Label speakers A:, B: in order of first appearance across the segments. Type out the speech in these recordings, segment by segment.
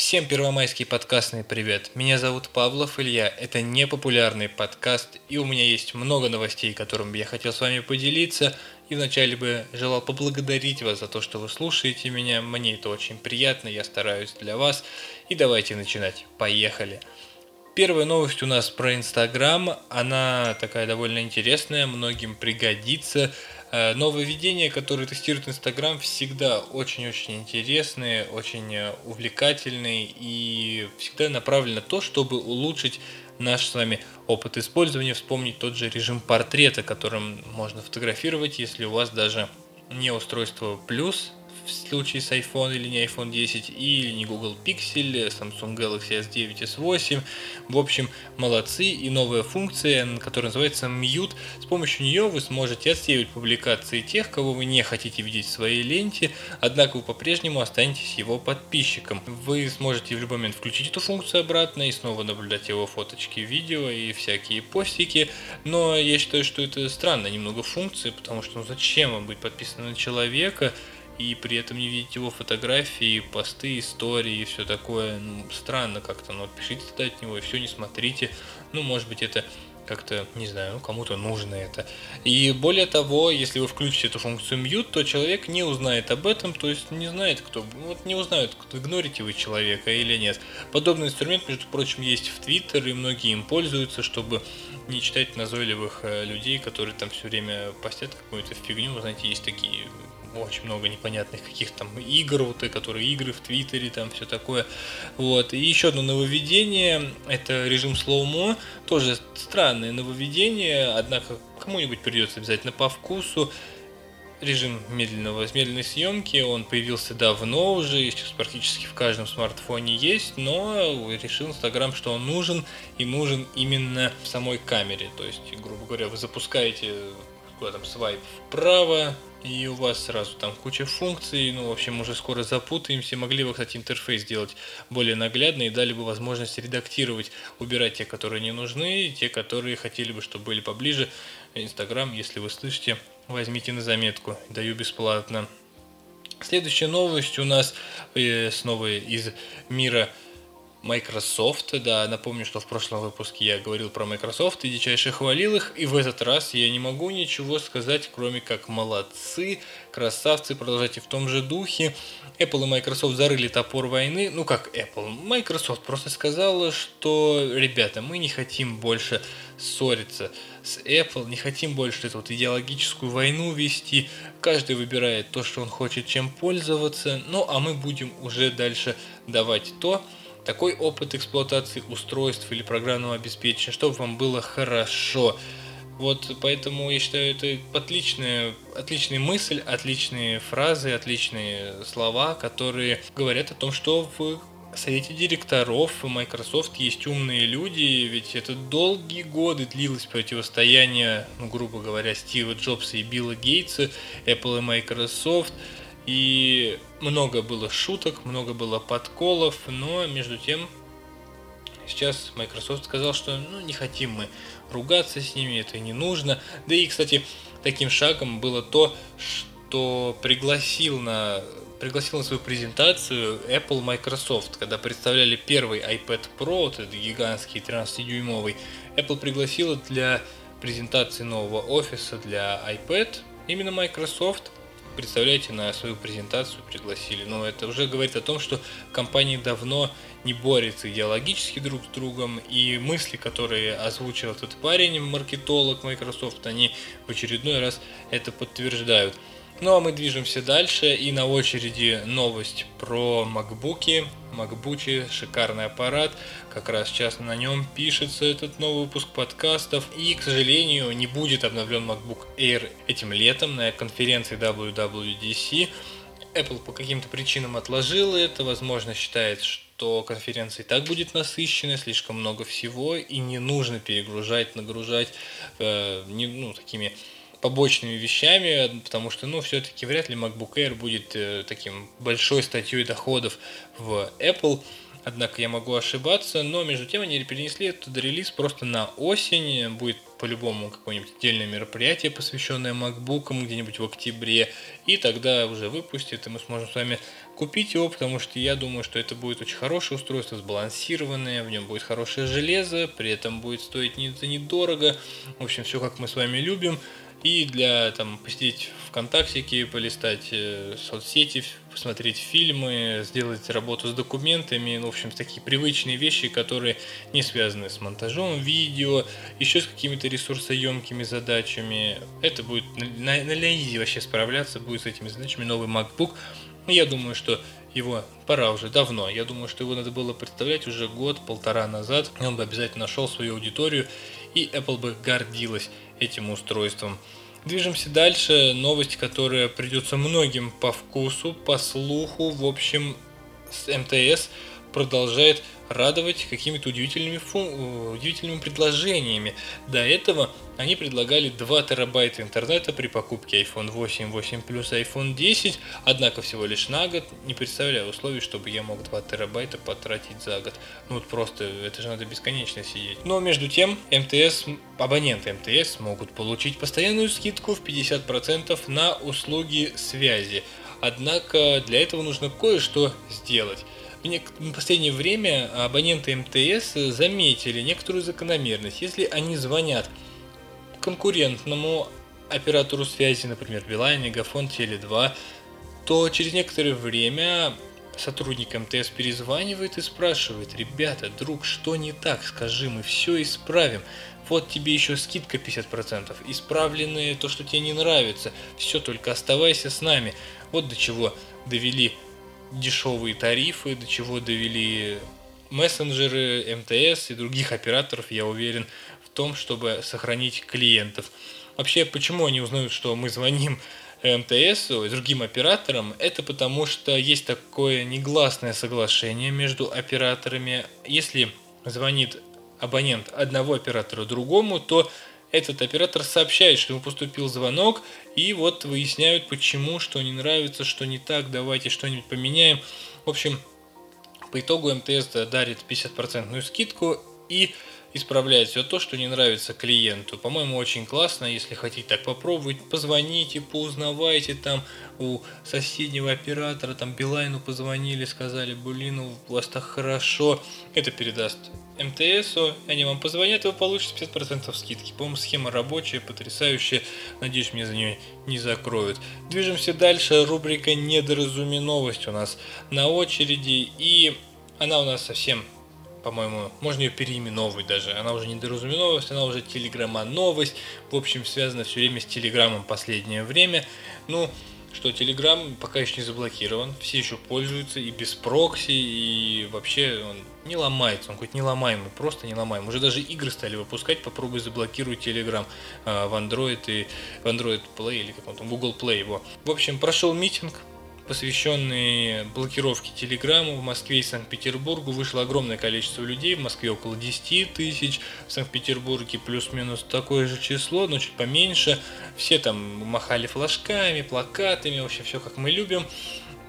A: Всем первомайский подкастный привет. Меня зовут Павлов Илья. Это непопулярный подкаст, и у меня есть много новостей, которыми я хотел с вами поделиться. И вначале бы желал поблагодарить вас за то, что вы слушаете меня. Мне это очень приятно, я стараюсь для вас. И давайте начинать. Поехали. Первая новость у нас про Инстаграм. Она такая довольно интересная, многим пригодится. Э, нововведения, которые тестирует Инстаграм, всегда очень-очень интересные, очень э, увлекательные и всегда направлены на то, чтобы улучшить наш с вами опыт использования, вспомнить тот же режим портрета, которым можно фотографировать, если у вас даже не устройство плюс, в случае с iPhone или не iPhone 10, или не Google Pixel, Samsung Galaxy S9, S8. В общем, молодцы. И новая функция, которая называется Mute. С помощью нее вы сможете отсеивать публикации тех, кого вы не хотите видеть в своей ленте, однако вы по-прежнему останетесь его подписчиком. Вы сможете в любой момент включить эту функцию обратно и снова наблюдать его фоточки, видео и всякие постики. Но я считаю, что это странно немного функции, потому что ну зачем вам быть подписанным на человека, и при этом не видеть его фотографии, посты, истории и все такое. Ну, странно как-то, но пишите тогда от него и все, не смотрите. Ну, может быть, это как-то, не знаю, ну, кому-то нужно это. И более того, если вы включите эту функцию mute, то человек не узнает об этом, то есть не знает, кто, вот не узнают, кто, игнорите вы человека или нет. Подобный инструмент, между прочим, есть в Twitter, и многие им пользуются, чтобы не читать назойливых э, людей, которые там все время постят какую-то фигню. Вы знаете, есть такие очень много непонятных каких там игр, вот, которые игры в Твиттере, там все такое. Вот. И еще одно нововведение, это режим слоумо, тоже странное нововведение, однако кому-нибудь придется обязательно по вкусу. Режим медленного, медленной съемки, он появился давно уже, сейчас практически в каждом смартфоне есть, но решил Инстаграм, что он нужен и нужен именно в самой камере. То есть, грубо говоря, вы запускаете куда там свайп вправо, и у вас сразу там куча функций, ну, в общем, уже скоро запутаемся. Могли бы, кстати, интерфейс сделать более наглядный и дали бы возможность редактировать, убирать те, которые не нужны, и те, которые хотели бы, чтобы были поближе. Инстаграм, если вы слышите, возьмите на заметку, даю бесплатно. Следующая новость у нас э, снова из мира Microsoft, да, напомню, что в прошлом выпуске я говорил про Microsoft и дичайше хвалил их, и в этот раз я не могу ничего сказать, кроме как молодцы, красавцы, продолжайте в том же духе. Apple и Microsoft зарыли топор войны, ну как Apple, Microsoft просто сказала, что, ребята, мы не хотим больше ссориться с Apple, не хотим больше эту вот идеологическую войну вести, каждый выбирает то, что он хочет, чем пользоваться, ну а мы будем уже дальше давать то, такой опыт эксплуатации устройств или программного обеспечения, чтобы вам было хорошо. Вот поэтому я считаю, это отличная, отличная мысль, отличные фразы, отличные слова, которые говорят о том, что в совете директоров Microsoft есть умные люди, ведь это долгие годы длилось противостояние, ну, грубо говоря, Стива Джобса и Билла Гейтса, Apple и Microsoft – и много было шуток, много было подколов, но между тем сейчас Microsoft сказал, что ну, не хотим мы ругаться с ними, это не нужно. Да и, кстати, таким шагом было то, что пригласил на пригласил на свою презентацию Apple Microsoft, когда представляли первый iPad Pro, вот этот гигантский 13-дюймовый, Apple пригласила для презентации нового офиса для iPad именно Microsoft – представляете, на свою презентацию пригласили. Но это уже говорит о том, что компании давно не борются идеологически друг с другом, и мысли, которые озвучил этот парень, маркетолог Microsoft, они в очередной раз это подтверждают. Ну а мы движемся дальше, и на очереди новость про макбуки. Макбучи, шикарный аппарат, как раз сейчас на нем пишется этот новый выпуск подкастов. И, к сожалению, не будет обновлен MacBook Air этим летом на конференции WWDC. Apple по каким-то причинам отложила это, возможно, считает, что конференция и так будет насыщена, слишком много всего, и не нужно перегружать, нагружать э, не, ну, такими побочными вещами, потому что, ну, все-таки вряд ли MacBook Air будет э, таким большой статьей доходов в Apple. Однако я могу ошибаться, но между тем они перенесли этот релиз просто на осень, будет по-любому какое-нибудь отдельное мероприятие, посвященное MacBook где-нибудь в октябре, и тогда уже выпустит, и мы сможем с вами купить его, потому что я думаю, что это будет очень хорошее устройство, сбалансированное, в нем будет хорошее железо, при этом будет стоить не, недорого, в общем, все как мы с вами любим, и для там посидеть ВКонтактике, полистать э, соцсети, посмотреть фильмы, сделать работу с документами, ну, в общем, такие привычные вещи, которые не связаны с монтажом видео, еще с какими-то ресурсоемкими задачами. Это будет на, на, изи вообще справляться будет с этими задачами новый MacBook. Я думаю, что его пора уже давно. Я думаю, что его надо было представлять уже год-полтора назад. Он бы обязательно нашел свою аудиторию, и Apple бы гордилась этим устройством. Движемся дальше. Новость, которая придется многим по вкусу, по слуху. В общем, с МТС продолжает радовать какими-то удивительными, фу... удивительными предложениями. До этого они предлагали 2 терабайта интернета при покупке iPhone 8, 8 Plus, iPhone 10, однако всего лишь на год. Не представляю условий, чтобы я мог 2 терабайта потратить за год. Ну вот просто, это же надо бесконечно сидеть. Но между тем, МТС, абоненты МТС могут получить постоянную скидку в 50% на услуги связи. Однако для этого нужно кое-что сделать. В последнее время абоненты МТС заметили некоторую закономерность. Если они звонят конкурентному оператору связи, например, Билайн, Мегафон, Теле2, то через некоторое время сотрудник МТС перезванивает и спрашивает, ребята, друг, что не так, скажи, мы все исправим. Вот тебе еще скидка 50%, исправленные то, что тебе не нравится, все, только оставайся с нами. Вот до чего довели дешевые тарифы, до чего довели мессенджеры, МТС и других операторов, я уверен, в том, чтобы сохранить клиентов. Вообще, почему они узнают, что мы звоним МТС и другим операторам, это потому что есть такое негласное соглашение между операторами. Если звонит абонент одного оператора другому, то этот оператор сообщает, что ему поступил звонок, и вот выясняют, почему, что не нравится, что не так, давайте что-нибудь поменяем. В общем, по итогу МТС дарит 50% скидку и исправляет все то, что не нравится клиенту. По-моему, очень классно, если хотите так попробовать, позвоните, поузнавайте там у соседнего оператора, там Билайну позвонили, сказали, блин, у вас так хорошо. Это передаст МТСу, они вам позвонят, и вы получите 50% скидки. По-моему, схема рабочая, потрясающая. Надеюсь, мне за нее не закроют. Движемся дальше. Рубрика «Недоразуменовость» у нас на очереди. И она у нас совсем по-моему, можно ее переименовывать даже. Она уже не недоразуменовость, она уже телеграмма новость. В общем, связана все время с телеграммом последнее время. Ну, что Telegram пока еще не заблокирован, все еще пользуются и без прокси, и вообще он не ломается, он хоть не ломаемый, просто не ломаемый. Уже даже игры стали выпускать, попробуй заблокируй Telegram э, в Android и в Android Play или как он там, Google Play его. В общем, прошел митинг, посвященный блокировке Телеграма в Москве и Санкт-Петербургу. Вышло огромное количество людей, в Москве около 10 тысяч, в Санкт-Петербурге плюс-минус такое же число, но чуть поменьше. Все там махали флажками, плакатами, вообще все как мы любим.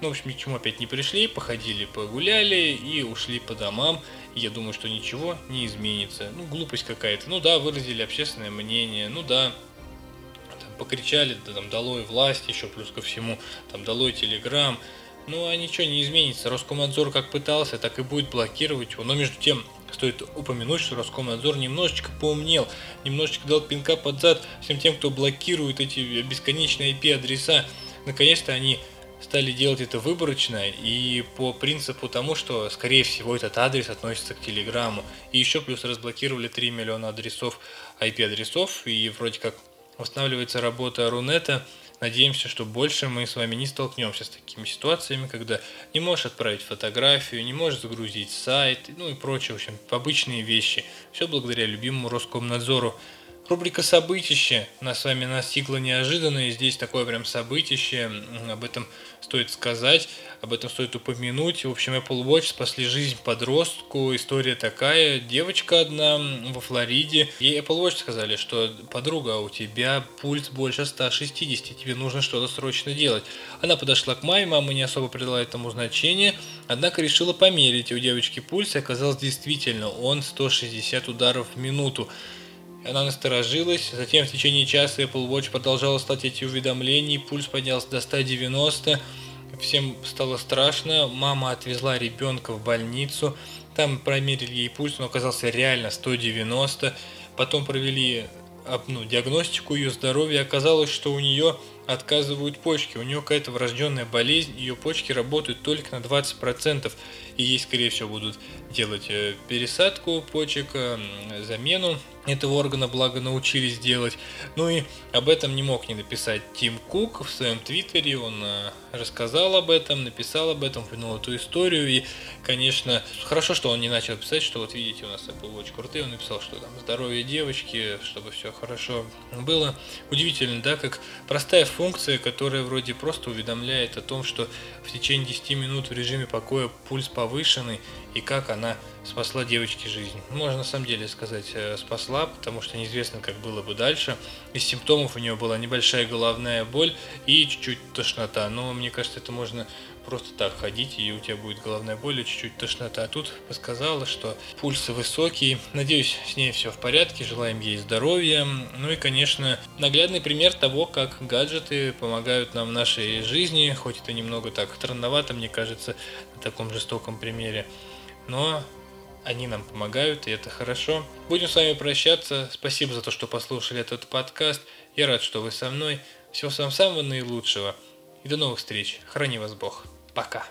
A: Ну, в общем, ни к чему опять не пришли, походили, погуляли и ушли по домам. Я думаю, что ничего не изменится. Ну, глупость какая-то. Ну да, выразили общественное мнение. Ну да, покричали, да, там, долой власть, еще плюс ко всему, там, долой телеграм. Ну, а ничего не изменится. Роскомнадзор как пытался, так и будет блокировать его. Но между тем, стоит упомянуть, что Роскомнадзор немножечко поумнел, немножечко дал пинка под зад всем тем, кто блокирует эти бесконечные IP-адреса. Наконец-то они стали делать это выборочно и по принципу тому, что, скорее всего, этот адрес относится к Телеграму. И еще плюс разблокировали 3 миллиона адресов, IP-адресов, и вроде как восстанавливается работа Рунета. Надеемся, что больше мы с вами не столкнемся с такими ситуациями, когда не можешь отправить фотографию, не можешь загрузить сайт, ну и прочее, в общем, обычные вещи. Все благодаря любимому Роскомнадзору. Рубрика «Событище» нас с вами настигла неожиданно, и здесь такое прям событище, об этом стоит сказать, об этом стоит упомянуть. В общем, Apple Watch спасли жизнь подростку, история такая, девочка одна во Флориде, ей Apple Watch сказали, что подруга, у тебя пульс больше 160, тебе нужно что-то срочно делать. Она подошла к маме, мама не особо придала этому значения, однако решила померить у девочки пульс, и оказалось действительно, он 160 ударов в минуту. Она насторожилась, затем в течение часа Apple Watch продолжала слать эти уведомления, пульс поднялся до 190, всем стало страшно, мама отвезла ребенка в больницу, там промерили ей пульс, он оказался реально 190, потом провели ну, диагностику ее здоровья, оказалось, что у нее отказывают почки. У нее какая-то врожденная болезнь, ее почки работают только на 20%. И ей, скорее всего, будут делать э, пересадку почек, э, замену этого органа, благо научились делать. Ну и об этом не мог не написать Тим Кук в своем твиттере. Он э, рассказал об этом, написал об этом, упомянул эту историю. И, конечно, хорошо, что он не начал писать, что вот видите, у нас Apple Watch крутые. Он написал, что там здоровье девочки, чтобы все хорошо было. Удивительно, да, как простая функция, которая вроде просто уведомляет о том, что в течение 10 минут в режиме покоя пульс повышенный, и как она спасла девочке жизнь. Можно на самом деле сказать э, спасла, потому что неизвестно, как было бы дальше. Из симптомов у нее была небольшая головная боль и чуть-чуть тошнота. Но мне кажется, это можно просто так ходить, и у тебя будет головная боль и чуть-чуть тошнота. А тут сказала, что пульс высокий. Надеюсь, с ней все в порядке. Желаем ей здоровья. Ну и, конечно, наглядный пример того, как гаджеты помогают нам в нашей жизни. Хоть это немного так странновато, мне кажется, на таком жестоком примере. Но они нам помогают, и это хорошо. Будем с вами прощаться. Спасибо за то, что послушали этот подкаст. Я рад, что вы со мной. Всего самого-самого наилучшего. И до новых встреч. Храни вас Бог. Пока.